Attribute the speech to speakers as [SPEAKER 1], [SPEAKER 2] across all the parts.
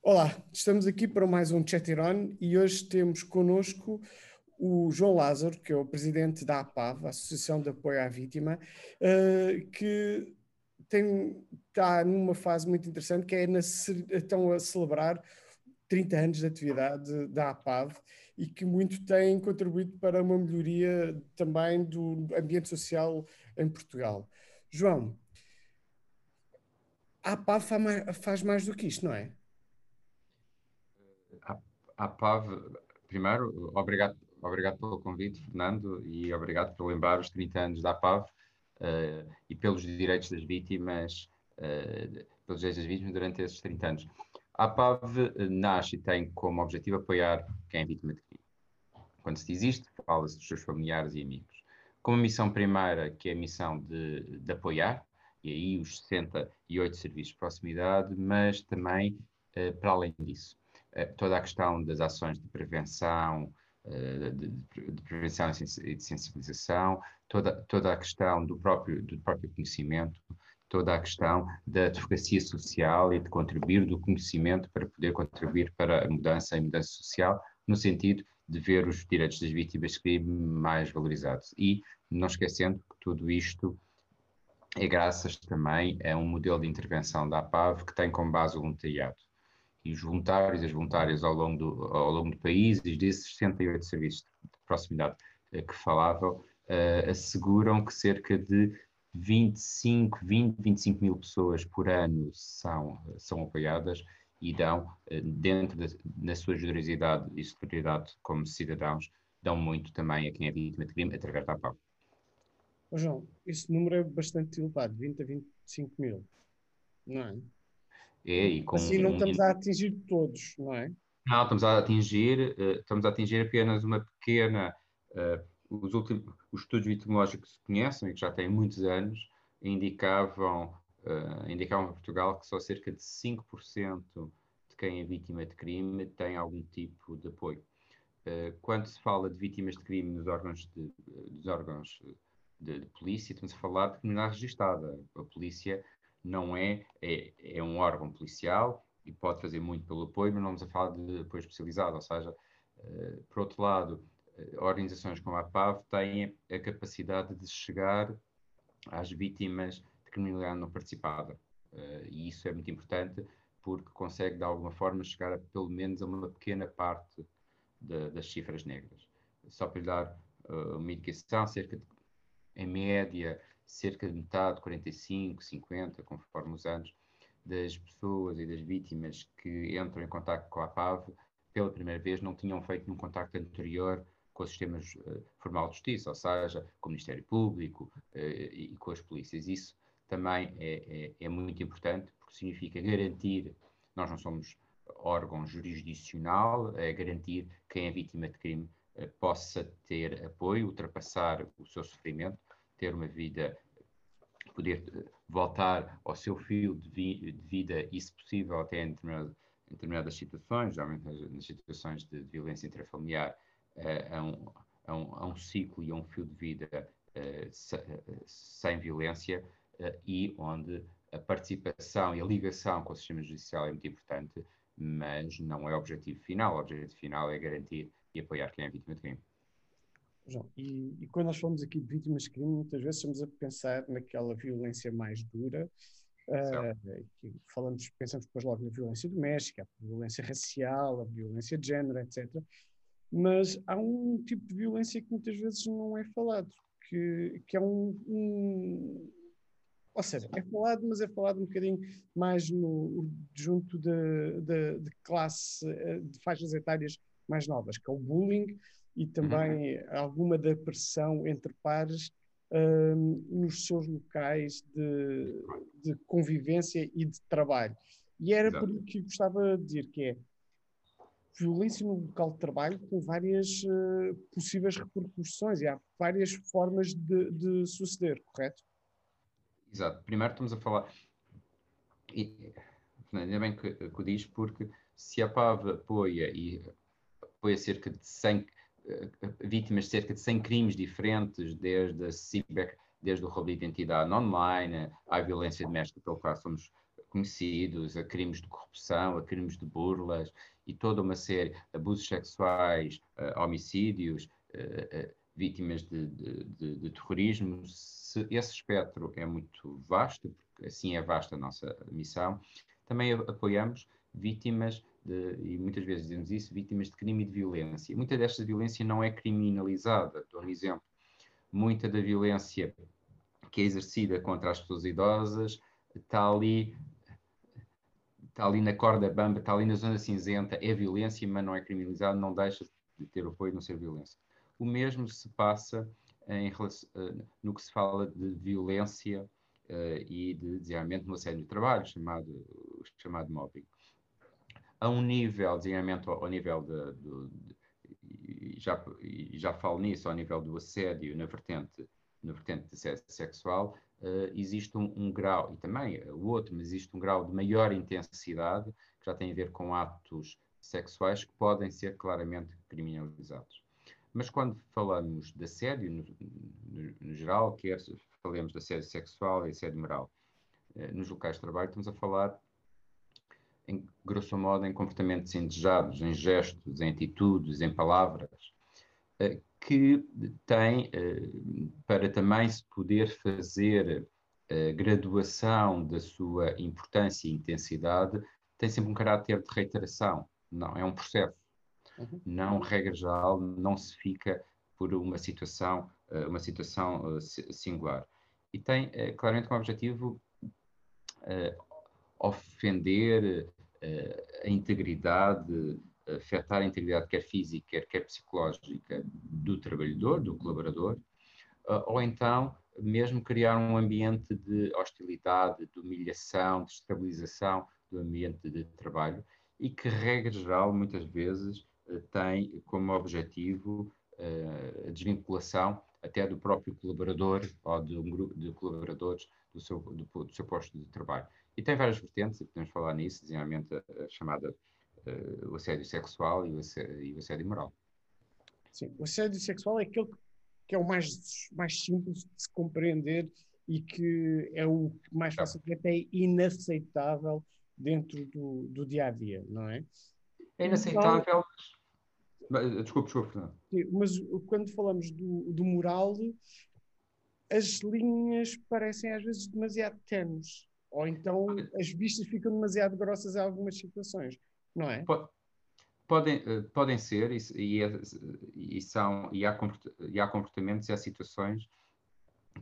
[SPEAKER 1] Olá, estamos aqui para mais um Chat On e hoje temos connosco o João Lázaro, que é o presidente da APAV, Associação de Apoio à Vítima, eh, que tem, está numa fase muito interessante, que é na, estão a celebrar 30 anos de atividade da APAV e que muito tem contribuído para uma melhoria também do ambiente social em Portugal. João, a APAV faz mais do que isto, não é?
[SPEAKER 2] A PAV, primeiro, obrigado, obrigado pelo convite, Fernando, e obrigado por lembrar os 30 anos da PAV uh, e pelos direitos das vítimas, uh, pelos direitos das vítimas durante esses 30 anos. A PAV nasce e tem como objetivo apoiar quem é vítima de crime. Quando se diz isto, fala-se dos seus familiares e amigos. Com a missão primeira, que é a missão de, de apoiar, e aí os 68 serviços de proximidade, mas também, para além disso, eh, toda a questão das ações de prevenção, eh, de, prevenção e de sensibilização, toda, toda a questão do próprio, do próprio conhecimento, toda a questão da advocacia social e de contribuir do conhecimento para poder contribuir para a mudança e mudança social, no sentido de ver os direitos das vítimas de crime mais valorizados. E não esquecendo que tudo isto é graças também a um modelo de intervenção da APAV que tem como base o voluntariado e os voluntários e as voluntárias ao longo do, ao longo do país, e desses 68 serviços de proximidade uh, que falavam, uh, asseguram que cerca de 25, 20, 25 mil pessoas por ano são, são apoiadas e dão, uh, dentro da, da sua generosidade e solidariedade como cidadãos, dão muito também a quem é vítima de crime através da PAU.
[SPEAKER 1] Oh, João, esse número é bastante elevado, 20 a 25 mil, não é?
[SPEAKER 2] É, e com,
[SPEAKER 1] assim não estamos a atingir todos, não é?
[SPEAKER 2] Não, estamos a atingir, uh, estamos a atingir apenas uma pequena. Uh, os, últimos, os estudos vitimológicos que se conhecem, e que já têm muitos anos, indicavam, uh, indicavam a Portugal que só cerca de 5% de quem é vítima de crime tem algum tipo de apoio. quando se fala de vítimas de crime nos órgãos de, dos órgãos de, de polícia, estamos a falar de criminalidade registada. A polícia não é, é, é um órgão policial e pode fazer muito pelo apoio, mas não vamos a falar de apoio especializado, ou seja, uh, por outro lado, uh, organizações como a PAV têm a capacidade de chegar às vítimas de criminalidade não participada, uh, e isso é muito importante porque consegue de alguma forma chegar a, pelo menos a uma pequena parte de, das cifras negras. Só para lhe dar uma indicação, cerca de, em média, cerca de metade, 45, 50, conforme os anos, das pessoas e das vítimas que entram em contato com a PAV pela primeira vez não tinham feito nenhum contacto anterior com os sistemas uh, formal de justiça, ou seja, com o Ministério Público uh, e com as polícias. Isso também é, é, é, muito importante porque significa garantir, nós não somos órgão jurisdicional, é garantir que quem é vítima de crime uh, possa ter apoio, ultrapassar o seu sofrimento ter uma vida, poder eh, voltar ao seu fio de, vi, de vida e, se possível, até em, determinado, em determinadas situações, geralmente nas, situações de, de violência intrafamiliar, a, um, a, um, a, um, ciclo e a um fio de vida uh, sem violência e onde a participação e a ligação com o sistema judicial é muito importante, mas não é o objetivo final. O objetivo final é garantir e apoiar quem é vítima de crime.
[SPEAKER 1] João, e, e, quando nós falamos aqui de vítimas de crime, muitas vezes estamos a pensar naquela violência mais dura, uh, que falamos, pensamos depois logo na violência doméstica, a violência racial, a violência de género, etc. Mas há um tipo de violência que muitas vezes não é falado, que, que é um, um ou seja, é falado, mas é falado um bocadinho mais no, junto de, de, de classe, eh, de faixas etárias mais novas, que é o bullying, e também uhum. alguma da pressão entre pares um, nos seus locais de, de, convivência e de trabalho. E era Exato. por isso que gostava de dizer que é violência no local de trabalho com várias uh, possíveis repercussões e há várias formas de, de, suceder, correto?
[SPEAKER 2] Exato. Primeiro estamos a falar, e, ainda bem que, que o diz, porque se a PAV apoia e apoia cerca de 100 vítimas de cerca de 100 crimes diferentes, desde a ciber, desde o roubo de identidade online, à violência doméstica, pelo qual somos conhecidos, a crimes de corrupção, a crimes de burlas e toda uma série, abusos sexuais, uh, homicídios, uh, vítimas de, de, de, de, terrorismo. Se esse espectro é muito vasto, porque assim é vasta a nossa missão, também apoiamos vítimas de, e muitas vezes dizemos isso, vítimas de crime e de violência. Muita desta violência não é criminalizada. Dou um exemplo. Muita da violência que é exercida contra as pessoas idosas está ali está ali na corda bamba, está ali na zona cinzenta, é violência, mas não é criminalizado, não deixa de ter apoio, não ser violência. O mesmo se passa em, uh, no que se fala de violência uh, e de desviamento no assédio de trabalho, chamado, chamado mobbing. A um nível, desviamento ao, ao nível de, de, de, já, já falo nisso, ao nível do assédio na vertente, na vertente de sexual, uh, existe um, um, grau, e também o outro, mas existe um grau de maior intensidade, que já tem a ver com atos sexuais que podem ser claramente criminalizados. Mas quando falamos de assédio, no, no, no geral, quer falemos de assédio sexual e assédio moral, uh, nos locais de trabalho, estamos a falar, em, grosso modo, em comportamentos indesejados, em gestos, em atitudes, em palavras, uh, que tem, eh, para também se poder fazer a eh, graduação da sua importância e intensidade, tem sempre um caráter de reiteração. Não, é um processo. Uhum. Não, regra geral, não se fica por uma situação, eh, uma situação singular. E tem claramente como objetivo ofender a integridade afetar a integridade quer física, quer, psicológica do trabalhador, do colaborador, uh, ou então mesmo criar um ambiente de hostilidade, de humilhação, de estabilização do ambiente de trabalho e que, regra geral, muitas vezes uh, tem como objetivo a desvinculação até do próprio colaborador ou de um grupo de colaboradores do seu, do, do seu posto de trabalho. E tem várias vertentes, e podemos falar nisso, designadamente a, a chamada uh, o assédio sexual e o assédio, e o assédio moral.
[SPEAKER 1] Sim, o assédio sexual é aquele que é o mais, mais simples de se compreender e que é o mais fácil, que até é inaceitável dentro do, do dia a dia, não é?
[SPEAKER 2] É inaceitável. Então, desculpe, desculpe, Fernando.
[SPEAKER 1] Mas quando falamos do, do moral, as linhas parecem às vezes demasiado tenues. Ou então as vistas ficam demasiado grossas em algumas situações não é?
[SPEAKER 2] Podem, eh, podem ser, e, e, é, e são, e há, e há comportamentos e há situações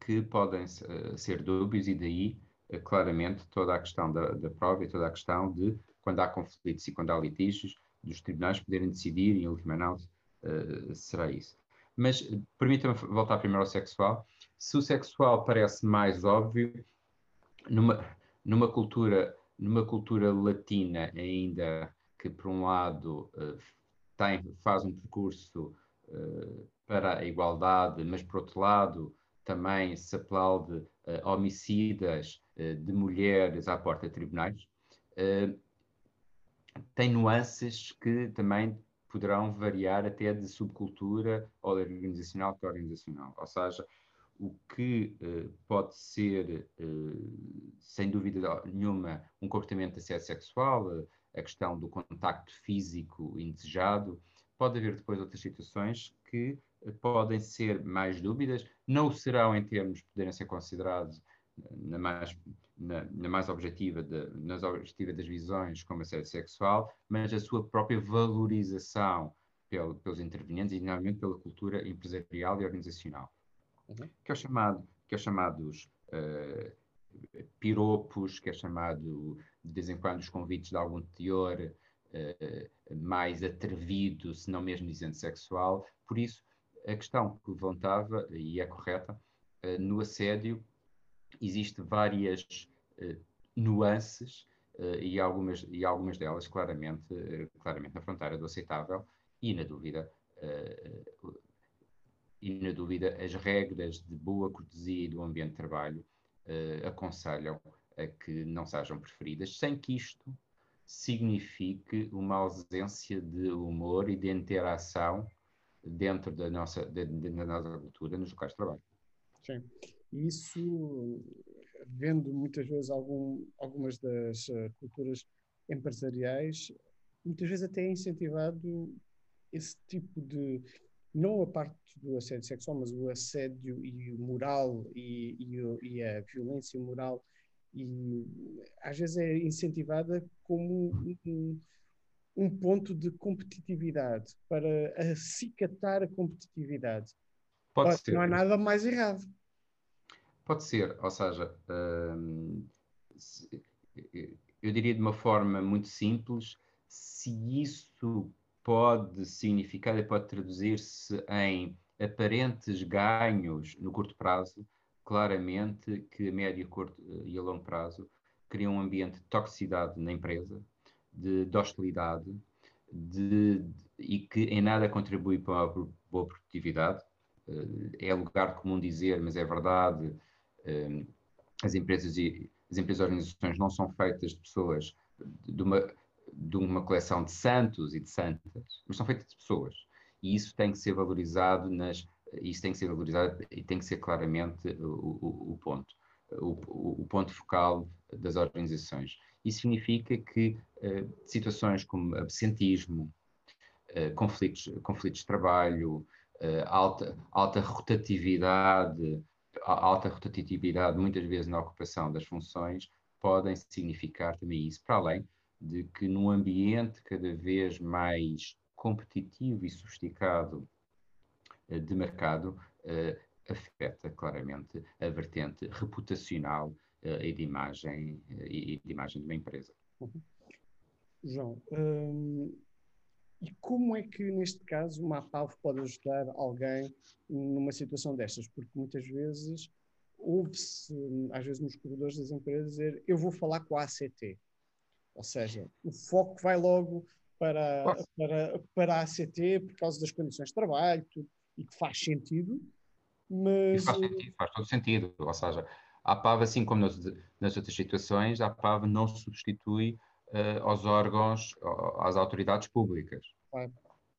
[SPEAKER 2] que podem eh, ser dúbios, e daí, eh, claramente, toda a questão da, da prova e toda a questão de, quando há conflitos e quando há litígios, dos tribunais poderem decidir, e em última análise, uh, será isso. Mas permita-me voltar primeiro ao sexual. Se o sexual parece mais óbvio, numa, numa cultura numa cultura latina ainda que, por um lado, uh, tem, faz um percurso uh, para a igualdade, mas, por outro lado, também se aplaude uh, homicidas de mulheres à porta de tribunais, tem nuances que também poderão variar até de subcultura ou organizacional para organizacional. Ou seja, o que uh, pode ser, uh, sem dúvida nenhuma, um comportamento de assédio sexual, uh, a questão do contacto físico indesejado, pode haver depois outras situações que podem ser mais dúvidas, não serão em termos, poderem ser considerados na mais, na, na mais objetiva, de, nas das visões como assédio sexual, mas a sua própria valorização pelo, pelos intervenientes e, normalmente, pela cultura empresarial e organizacional uhum. que, é chamado, que é chamados uh, piropos, que é chamado de vez em quando os convites de algum teor uh, mais atrevido, se não mesmo dizendo sexual. Por isso, a questão que levantava, e é correta, uh, no assédio existem várias nuances e, algumas, e algumas delas claramente, claramente na fronteira do aceitável e, na dúvida, na dúvida, as regras de boa cortesia e do ambiente de trabalho uh, aconselham a que não sejam preferidas, sem que isto signifique uma ausência de humor e de interação dentro da nossa, de, de, da nossa cultura nos locais de trabalho.
[SPEAKER 1] Sim. Isso vendo muitas vezes algum, algumas das uh, culturas empresariais, muitas vezes até é incentivado esse tipo de, não a parte do assédio sexual, mas o assédio e o moral e, e, e a violência moral e às vezes é incentivada como um, um ponto de competitividade para acicatar a competitividade. Pode ser. Não há nada mais errado.
[SPEAKER 2] Pode ser, ou seja, hum, eu diria de uma forma muito simples, se isso pode significar e pode traduzir-se em aparentes ganhos no curto prazo, claramente que a médio curto, e a longo prazo cria um ambiente de toxicidade na empresa, de, de hostilidade, de, de, e que em nada contribui para uma boa produtividade. Uh, é lugar comum dizer, mas é verdade, uh, as empresas e as empresas e organizações não são feitas de pessoas de uma, de uma coleção de santos e de santas, mas são feitas de pessoas. E isso tem que ser valorizado nas isso tem que ser valorizado e tem que ser claramente o, o, o ponto, o, o, ponto focal das organizações. Isso significa que uh, situações como absentismo, uh, conflitos, conflitos de trabalho, uh, alta, alta rotatividade, alta rotatividade muitas vezes na ocupação das funções, podem significar também isso, para além de que num ambiente cada vez mais competitivo e sofisticado eh, de mercado uh, afeta claramente a vertente reputacional uh, e, de imagem, e de imagem de uma empresa. Uhum.
[SPEAKER 1] João, hum, e como é que neste caso uma APAV pode ajudar alguém numa situação destas? Porque muitas vezes ouve-se, às vezes nos corredores das empresas, dizer eu vou falar com a ACT. Ou seja, o foco vai logo para, para, para a ACT por causa das condições de trabalho, tudo e que faz sentido, mas.
[SPEAKER 2] faz, sentido, faz todo sentido. Ou seja, a APAV, assim como nas, nas outras situações, a APAV não substitui uh, aos órgãos, às autoridades públicas.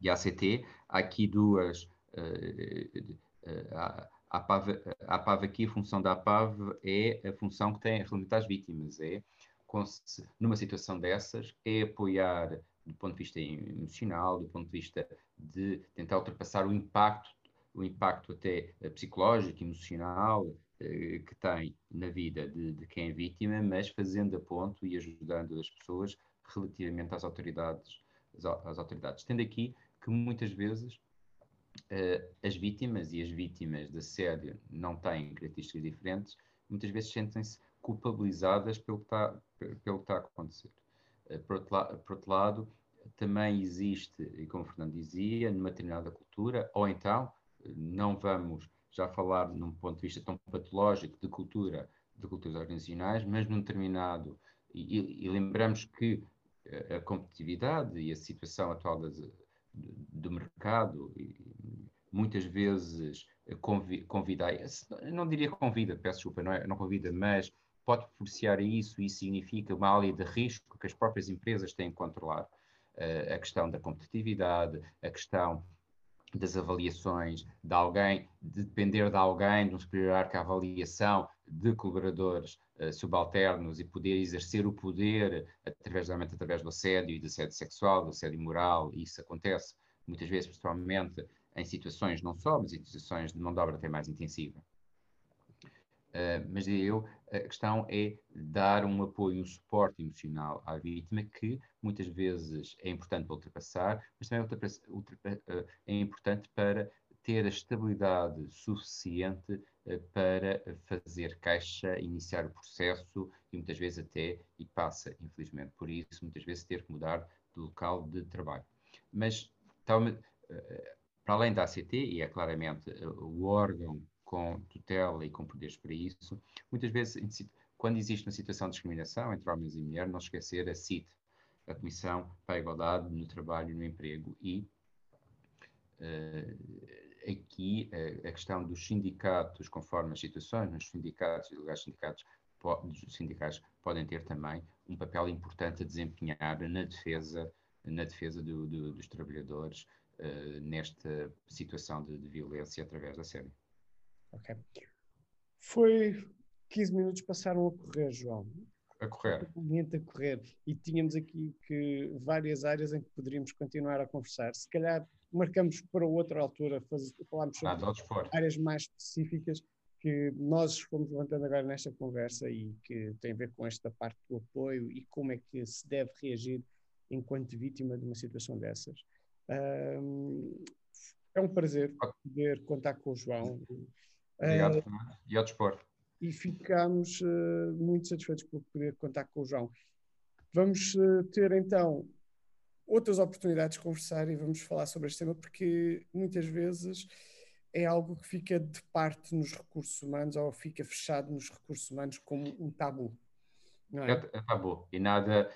[SPEAKER 2] E a ACT, há aqui duas. Uh, uh, a, a, APAV, a APAV aqui, a função da APAV é a função que tem relativamente às vítimas, é numa situação dessas, é apoiar do ponto de vista emocional, do ponto de vista de tentar ultrapassar o impacto, o impacto até eh, psicológico, emocional eh, que tem na vida de, de, quem é vítima, mas fazendo a ponto e ajudando as pessoas relativamente às autoridades, às, autoridades. Tendo aqui que muitas vezes eh, as vítimas e as vítimas de assédio não têm características diferentes, muitas vezes sentem-se culpabilizadas pelo que está, pelo que está a acontecer. Eh, por outro, por outro, lado, também existe, e como o Fernando dizia, numa determinada cultura, ou então, eh, não vamos já falar num ponto de vista tão patológico de cultura, de culturas organizacionais, mas num determinado, e, e lembramos que a competitividade e a situação atual das, do mercado muitas vezes convida, não diria convida, peço desculpa, não, é, não convida, mas pode propiciar isso, e significa uma área de risco que as próprias empresas têm que controlar. Uh, a questão da competitividade, a questão das avaliações de alguém, de depender de alguém, de um superior que a avaliação de colaboradores uh, subalternos e poder exercer o poder através, realmente, através do assédio e do assédio sexual, do assédio moral, e isso acontece muitas vezes, principalmente em situações não só, mas em situações de mão de obra até mais intensiva. Uh, mas eu, a questão é dar um apoio, um suporte emocional à vítima que muitas vezes é importante para ultrapassar, mas também uh, é importante para ter a estabilidade suficiente uh, para fazer caixa, iniciar o processo e muitas vezes até, e passa infelizmente por isso, muitas vezes ter que mudar de local de trabalho. Mas, para além da ACT, e é claramente o órgão com tutela e com poderes para isso. Muitas vezes, quando existe uma situação de discriminação entre homens e mulheres, não esquecer a CIT, a Comissão para a Igualdade no Trabalho e no Emprego. E uh, aqui uh, a questão dos sindicatos, conforme as situações, nos sindicatos e lugares sindicatos, os sindicatos podem ter também um papel importante a desempenhar na defesa, na defesa do, do, dos trabalhadores uh, nesta situação de, de violência através da série.
[SPEAKER 1] Ok. Foi 15 minutos passaram a correr, João.
[SPEAKER 2] A correr.
[SPEAKER 1] A correr. E tínhamos aqui que várias áreas em que poderíamos continuar a conversar. Se calhar marcamos para outra altura, faz, falámos sobre áreas mais específicas que nós fomos levantando agora nesta conversa e que tem a ver com esta parte do apoio e como é que se deve reagir enquanto vítima de uma situação dessas. Um, é um prazer poder contar com o João.
[SPEAKER 2] Obrigado, uh, e ao dispor.
[SPEAKER 1] E ficamos uh, muito satisfeitos por poder contar com o João. Vamos uh, ter então outras oportunidades de conversar e vamos falar sobre este tema, porque muitas vezes é algo que fica de parte nos recursos humanos ou fica fechado nos recursos humanos como um tabu.
[SPEAKER 2] É? É, é? tabu e nada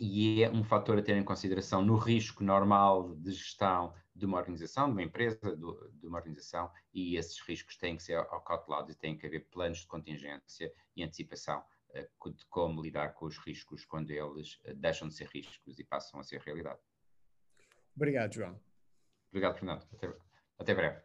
[SPEAKER 2] e é um fator a ter em consideração no risco normal de gestão de uma organização, de uma empresa, de uma organização, e esses riscos têm que ser acautelados e têm que haver planos de contingência e antecipação eh, de como lidar com os riscos quando eles eh, deixam de ser riscos e passam a ser realidade.
[SPEAKER 1] Obrigado, João.
[SPEAKER 2] Obrigado, Fernando. Até, até breve.